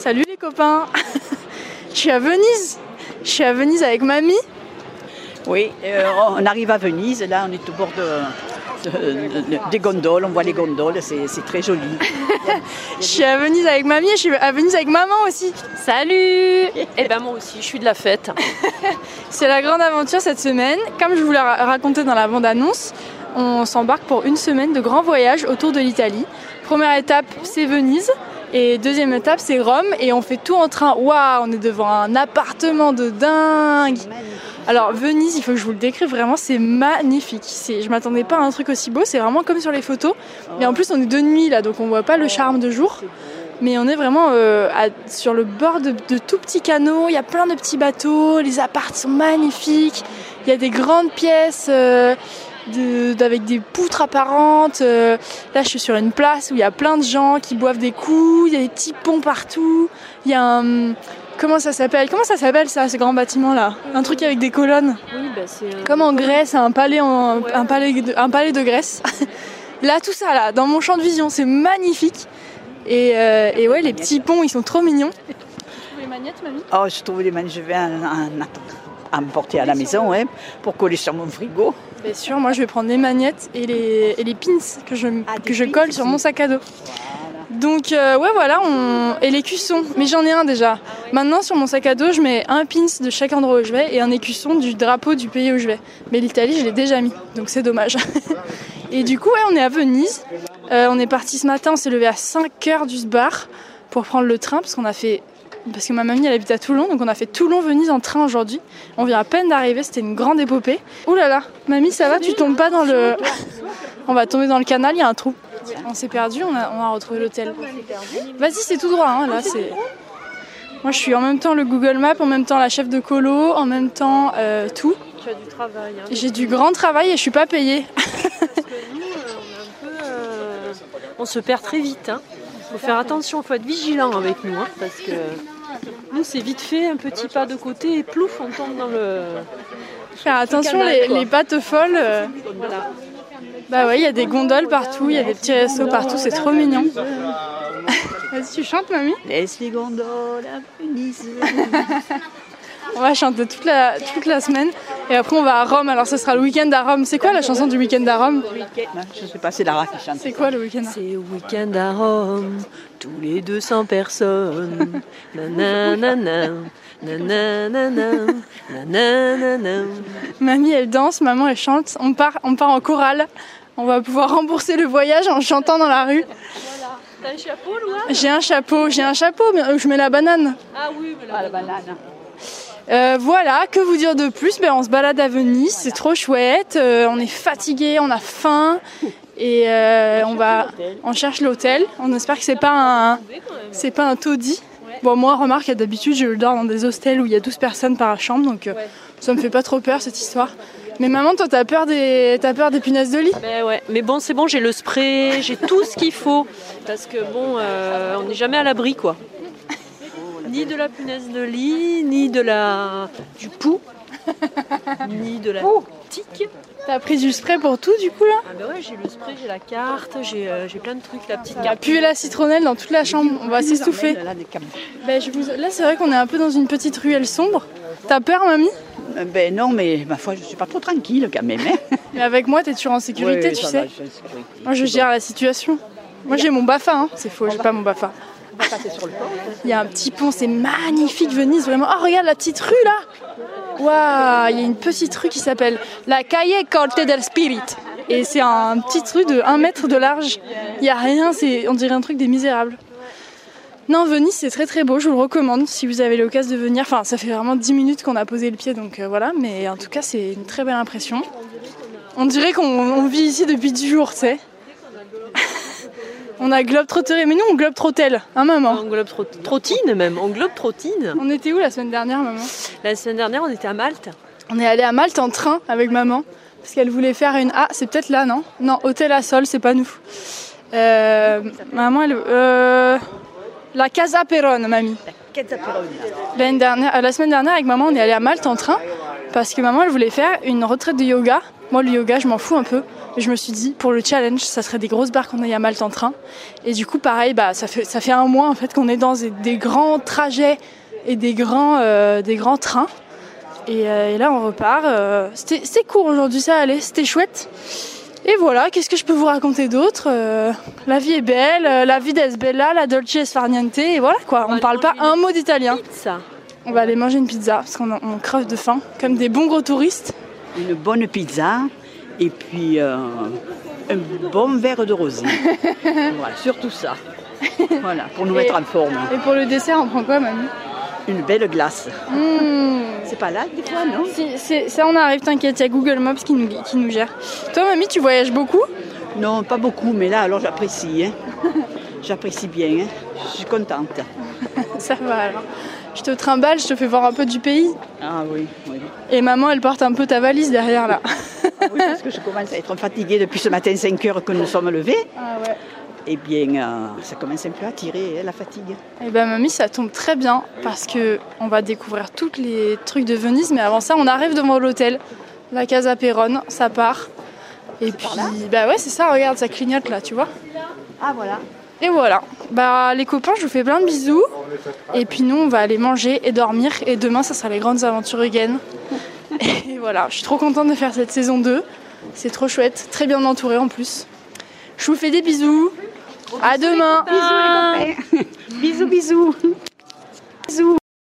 Salut les copains Je suis à Venise Je suis à Venise avec mamie. Oui, euh, on arrive à Venise, là on est au bord de, de- de- des gondoles, on voit les gondoles, c'est c'est très joli. Je suis à Venise avec mamie et je suis à Venise avec maman aussi. Salut Eh ben moi aussi, je suis de la fête. C'est la grande aventure cette semaine. Comme je vous l'ai ra- raconté dans la bande-annonce, on s'embarque pour une semaine de grand voyage autour de l'Italie. Première étape, c'est Venise. Et deuxième étape, c'est Rome. Et on fait tout en train. Waouh, on est devant un appartement de dingue. Alors, Venise, il faut que je vous le décrive vraiment, c'est magnifique. C'est- Je m'attendais pas à un truc aussi beau. C'est vraiment comme sur les photos. Et en plus, on est de nuit là, donc on voit pas le charme de jour. Mais on est vraiment euh, sur le bord de, de tout petits canaux. Il y a plein de petits bateaux. Les apparts sont magnifiques. Il y a des grandes pièces euh, de- avec des poutres apparentes. Euh, là, je suis sur une place où il y a plein de gens qui boivent des coups. Il y a des petits ponts partout. Il y a un. Comment ça s'appelle Comment ça s'appelle ça, ce grand bâtiment là? Un truc avec des colonnes? Oui, ben c'est un- Comme en Grèce, un palais, en, un palais, de, un palais de Grèce. là, tout ça, là, dans mon champ de vision, c'est magnifique. Et, euh, et ouais, les petits ponts, ils sont trop mignons. les magnettes, mamie? Oh, je trouve les mains, je vais en, en attendre à me porter à la maison hein, pour coller sur mon frigo. Bien sûr, moi je vais prendre les magnettes et les, et les pins que je, Ah, que je colle sur mon sac à dos. Donc euh, ouais voilà, on... et les cuissons, mais j'en ai un déjà. Maintenant sur mon sac à dos, je mets un pins de chaque endroit où je vais et un écusson du drapeau du pays où je vais. Mais l'Italie, je l'ai déjà mis, donc c'est dommage. et du coup, ouais, on est à Venise. Euh, on est parti ce matin, on s'est levé à 5h du bar pour prendre le train parce qu'on a fait parce que ma mamie elle habite à Toulon, donc on a fait Toulon-Venise en train aujourd'hui. On vient à peine d'arriver, c'était une grande épopée. Ouh là là, mamie ça va, tu tombes pas dans le... On va tomber dans le canal, il y a un trou. On s'est perdu, on a, on a retrouvé l'hôtel. Vas-y, c'est tout droit, hein, là c'est... Moi je suis en même temps le Google Maps, en même temps la chef de colo, en même temps euh, tout. Tu as du travail. hein. J'ai du grand travail et je suis pas payée. Parce que nous, euh, on, est un peu, euh, on se perd très vite. Hein. Faut faire attention, faut être vigilant avec nous. hein, parce que nous, c'est vite fait, un petit pas de côté et plouf, on tombe dans le. Faire attention, canal, les, les pattes folles. euh, Voilà. Bah ouais, il y a des gondoles partout, il y a des petits restos partout, c'est trop mignon. Vas-y, tu chantes, mamie? Laisse les gondoles à Venise. On va chanter toute la, toute la semaine et après on va à Rome. Alors ce sera le week-end à Rome. C'est quoi la chanson du week-end à Rome? Je sais pas, c'est Lara qui chante. C'est quoi le week-end à- C'est week-end à Rome, tous les 200 personnes. Nanana, nanana, nanana. Mamie elle danse, maman elle chante. On part, on part en chorale. On va pouvoir rembourser le voyage en chantant dans la rue. T'as un chapeau, J'ai un chapeau, j'ai un chapeau, mais euh, je mets la banane. Ah oui, mais Ah, là, la banane. Euh, voilà, que vous dire de plus? Ben, On se balade à Venise, c'est trop chouette. euh, on est fatigué, on a faim. Et euh, on va, on cherche l'hôtel. On espère que c'est pas un, pas un taudis. Bon, moi, remarque, d'habitude, je dors dans des hostels où il y a 12 personnes par chambre, donc euh, ça me fait pas trop peur cette histoire. Mais maman, toi, t'as peur des, t'as peur des punaises de lit? Ben ouais, mais bon, c'est bon, j'ai le spray, j'ai tout ce qu'il faut. Parce que bon, on n'est jamais à l'abri, quoi. Ni de la punaise de lit, ni de la du pouls, ni de la tique. T'as pris du spray pour tout, du coup, là Ah ben ouais, j'ai le spray, j'ai la carte, j'ai euh, j'ai plein de trucs, la petite a carte. pué la citronnelle dans toute la chambre. On va s'essouffler. Là, Ben, je vous... Là, c'est vrai qu'on est un peu dans une petite ruelle sombre. T'as peur, mamie Euh, Ben non, mais ma foi, je suis pas trop tranquille quand même. Hein. Mais avec moi, t'es toujours en sécurité, Ouais, tu sais. va, je suis en sécurité. Moi, je gère la situation. Moi, j'ai mon BAFA, hein. c'est faux, j'ai pas mon BAFA. Il y a un petit pont, c'est magnifique, Venise, vraiment. Oh, regarde la petite rue là Waouh, il y a une petite rue qui s'appelle la Calle Corte del Spirit. Et c'est un petit rue de 1 mètre de large. Il n'y a rien, c'est, on dirait un truc des misérables. Non, Venise, c'est très très beau, je vous le recommande si vous avez l'occasion de venir. Enfin, ça fait vraiment 10 minutes qu'on a posé le pied, donc euh, voilà. Mais en tout cas, c'est une très belle impression. On dirait qu'on on vit ici depuis 10 jours, tu sais. On a globe trotteré, mais nous on globe trottel, hein maman? On globe trot- trottine même, on globe trottine. On était où la semaine dernière, maman? La semaine dernière, on était à Malte. On est allé à Malte en train avec maman parce qu'elle voulait faire une. Ah, c'est peut-être là, non? Non, hôtel à sol, c'est pas nous. Euh, maman, elle. euh, La Casa Perone, mamie. L'année dernière, euh, la semaine dernière, avec maman, on est allé à Malte en train parce que maman elle voulait faire une retraite de yoga. Moi le yoga je m'en fous un peu. Mais je me suis dit pour le challenge ça serait des grosses barres qu'on aille à Malte en train. Et du coup pareil bah ça fait ça fait un mois en fait qu'on est dans des, des grands trajets et des grands euh, des grands trains. Et, euh, et là on repart. Euh, c'était court aujourd'hui ça allait c'était chouette. Et voilà, qu'est-ce que je peux vous raconter d'autre Euh, La vie est belle, la vie est bella, la dolce es far niente, et voilà quoi, on va parle pas un mot d'italien. Ça. On va aller manger une pizza parce qu'on on crève de faim, comme des bons gros touristes. Une bonne pizza et puis euh, un bon verre de rosé. voilà, surtout ça. Voilà, pour nous Et- mettre en forme. Et pour le dessert, on prend quoi, mamie? Une belle glace. Mmh. C'est pas là des fois, non? Ça, on arrive, t'inquiète, il y a Google Maps qui nous, qui nous gère. Toi, mamie, tu voyages beaucoup? Non, pas beaucoup, mais là, alors j'apprécie. hein. J'apprécie bien. hein. Je suis contente. Ça va alors. Je te trimballe, je te fais voir un peu du pays. Ah oui, oui. Et maman, elle porte un peu ta valise derrière là. Oui, parce que je commence à être fatiguée depuis ce matin 5 heures que nous sommes levés. Ah ouais. Eh bien, euh, ça commence un peu à tirer, hein, la fatigue. Eh ben mamie, ça tombe très bien parce que on va découvrir tous les trucs de Venise, mais avant ça, on arrive devant l'hôtel, la Casa Perron, ça part. Et puis, bah ouais, c'est ça, regarde, ça clignote là, tu vois. Ah voilà. Et voilà. Bah les copains, je vous fais plein de bisous. Et puis nous, on va aller manger et dormir. Et demain, ça sera les grandes aventures again. Et voilà, je suis trop contente de faire cette saison 2. C'est trop chouette, très bien entouré en plus. Je vous fais des bisous. À demain. Bisous les copains. bisous, bisous. Bisous.